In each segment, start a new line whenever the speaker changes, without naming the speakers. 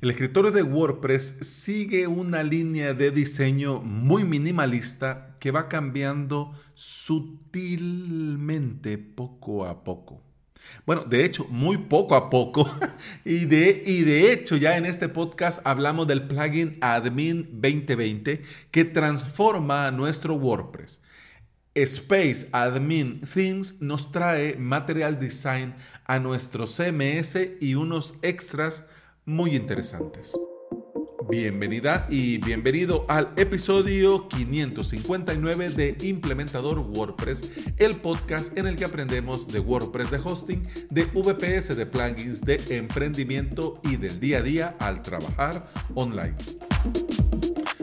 El escritorio de WordPress sigue una línea de diseño muy minimalista que va cambiando sutilmente poco a poco. Bueno, de hecho, muy poco a poco. y, de, y de hecho, ya en este podcast hablamos del plugin Admin 2020 que transforma nuestro WordPress. Space Admin Themes nos trae Material Design a nuestro CMS y unos extras muy interesantes. Bienvenida y bienvenido al episodio 559 de Implementador WordPress, el podcast en el que aprendemos de WordPress de hosting, de VPS, de plugins, de emprendimiento y del día a día al trabajar online.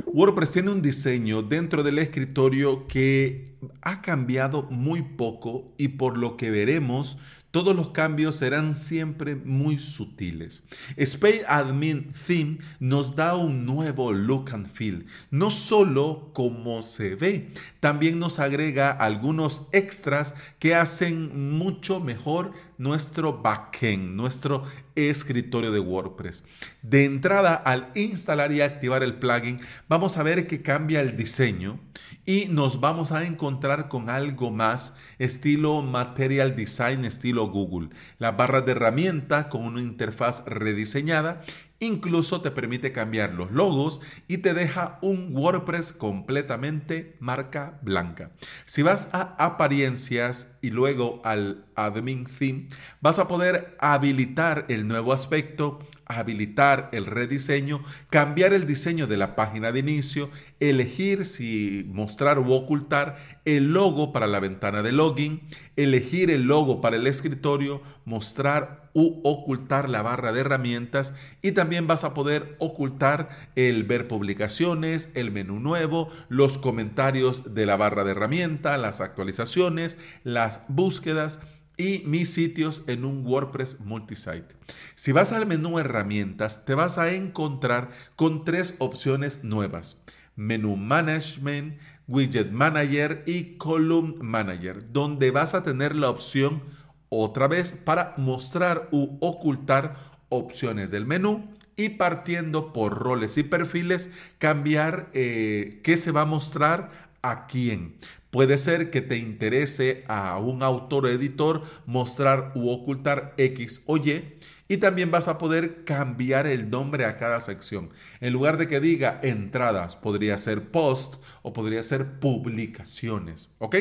WordPress tiene un diseño dentro del escritorio que ha cambiado muy poco y por lo que veremos todos los cambios serán siempre muy sutiles. Space Admin Theme nos da un nuevo look and feel, no solo como se ve, también nos agrega algunos extras que hacen mucho mejor nuestro backend, nuestro escritorio de WordPress. De entrada, al instalar y activar el plugin, vamos a ver que cambia el diseño y nos vamos a encontrar con algo más estilo Material Design, estilo Google. La barra de herramienta con una interfaz rediseñada Incluso te permite cambiar los logos y te deja un WordPress completamente marca blanca. Si vas a apariencias y luego al admin theme, vas a poder habilitar el nuevo aspecto, habilitar el rediseño, cambiar el diseño de la página de inicio, elegir si mostrar o ocultar el logo para la ventana de login, elegir el logo para el escritorio, mostrar u ocultar la barra de herramientas y también vas a poder ocultar el ver publicaciones, el menú nuevo, los comentarios de la barra de herramienta, las actualizaciones, las búsquedas y mis sitios en un WordPress multisite. Si vas al menú herramientas, te vas a encontrar con tres opciones nuevas. Menú Management, Widget Manager y Column Manager, donde vas a tener la opción otra vez para mostrar u ocultar opciones del menú y partiendo por roles y perfiles, cambiar eh, qué se va a mostrar a quién. Puede ser que te interese a un autor o editor mostrar u ocultar X o Y. Y también vas a poder cambiar el nombre a cada sección. En lugar de que diga entradas, podría ser post o podría ser publicaciones. ¿Ok?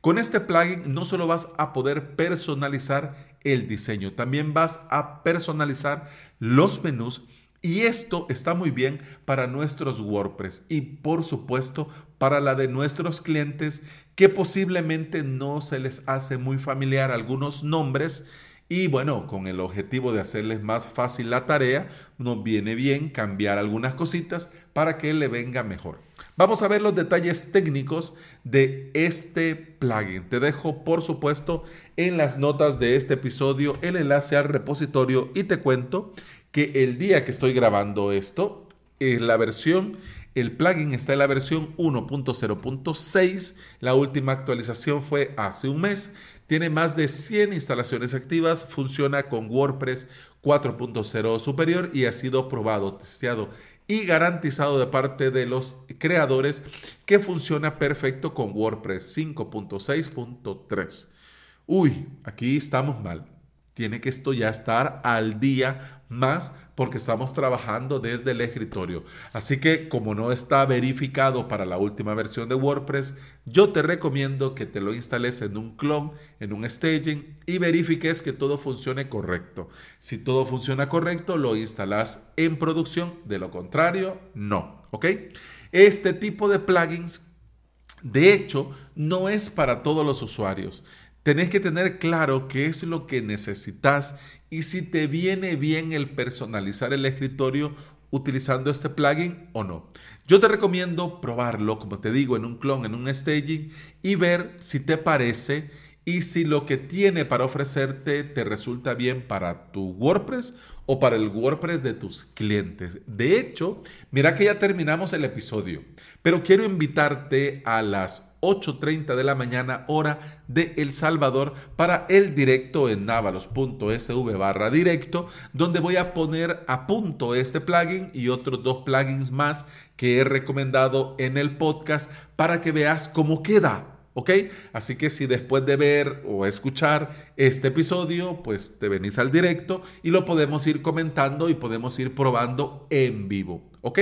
Con este plugin no solo vas a poder personalizar el diseño, también vas a personalizar los menús y esto está muy bien para nuestros WordPress y por supuesto para la de nuestros clientes que posiblemente no se les hace muy familiar algunos nombres y bueno, con el objetivo de hacerles más fácil la tarea, nos viene bien cambiar algunas cositas para que le venga mejor. Vamos a ver los detalles técnicos de este plugin. Te dejo, por supuesto, en las notas de este episodio el enlace al repositorio y te cuento que el día que estoy grabando esto, la versión, el plugin está en la versión 1.0.6. La última actualización fue hace un mes. Tiene más de 100 instalaciones activas, funciona con WordPress 4.0 superior y ha sido probado, testeado y garantizado de parte de los creadores que funciona perfecto con WordPress 5.6.3. Uy, aquí estamos mal. Tiene que esto ya estar al día más porque estamos trabajando desde el escritorio. Así que como no está verificado para la última versión de WordPress, yo te recomiendo que te lo instales en un clon, en un staging y verifiques que todo funcione correcto. Si todo funciona correcto, lo instalas en producción, de lo contrario, no. ¿Ok? Este tipo de plugins, de hecho, no es para todos los usuarios. Tenés que tener claro qué es lo que necesitas y si te viene bien el personalizar el escritorio utilizando este plugin o no. Yo te recomiendo probarlo, como te digo, en un clon, en un staging y ver si te parece y si lo que tiene para ofrecerte te resulta bien para tu WordPress o para el WordPress de tus clientes. De hecho, mira que ya terminamos el episodio, pero quiero invitarte a las 8.30 de la mañana hora de El Salvador para el directo en navalos.sv barra directo, donde voy a poner a punto este plugin y otros dos plugins más que he recomendado en el podcast para que veas cómo queda. ¿Ok? Así que si después de ver o escuchar este episodio, pues te venís al directo y lo podemos ir comentando y podemos ir probando en vivo. ¿Ok?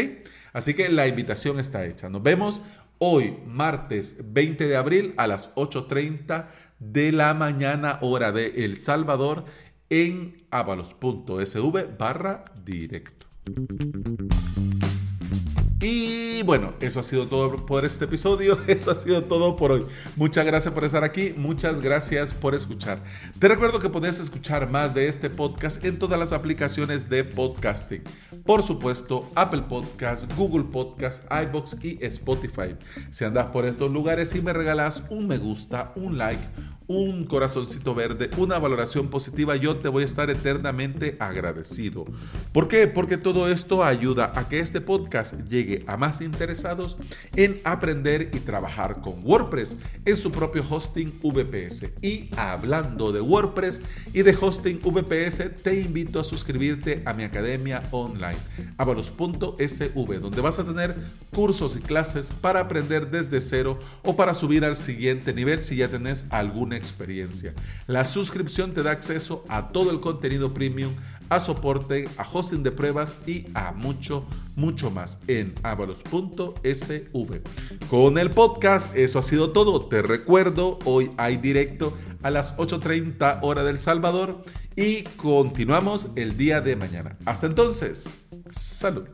Así que la invitación está hecha. Nos vemos hoy, martes 20 de abril, a las 8.30 de la mañana, hora de El Salvador, en avalos.sv barra directo. Y bueno, eso ha sido todo por este episodio, eso ha sido todo por hoy. Muchas gracias por estar aquí, muchas gracias por escuchar. Te recuerdo que puedes escuchar más de este podcast en todas las aplicaciones de podcasting. Por supuesto, Apple Podcast, Google Podcast, iBox y Spotify. Si andas por estos lugares y me regalas un me gusta, un like, un corazoncito verde, una valoración positiva, yo te voy a estar eternamente agradecido. ¿Por qué? Porque todo esto ayuda a que este podcast llegue a más interesados en aprender y trabajar con WordPress en su propio hosting VPS. Y hablando de WordPress y de hosting VPS, te invito a suscribirte a mi academia online, avalos.sv, donde vas a tener cursos y clases para aprender desde cero o para subir al siguiente nivel si ya tenés experiencia. La suscripción te da acceso a todo el contenido premium, a soporte, a hosting de pruebas y a mucho, mucho más en avalos.sv. Con el podcast, eso ha sido todo. Te recuerdo, hoy hay directo a las 8.30 hora del Salvador y continuamos el día de mañana. Hasta entonces, salud.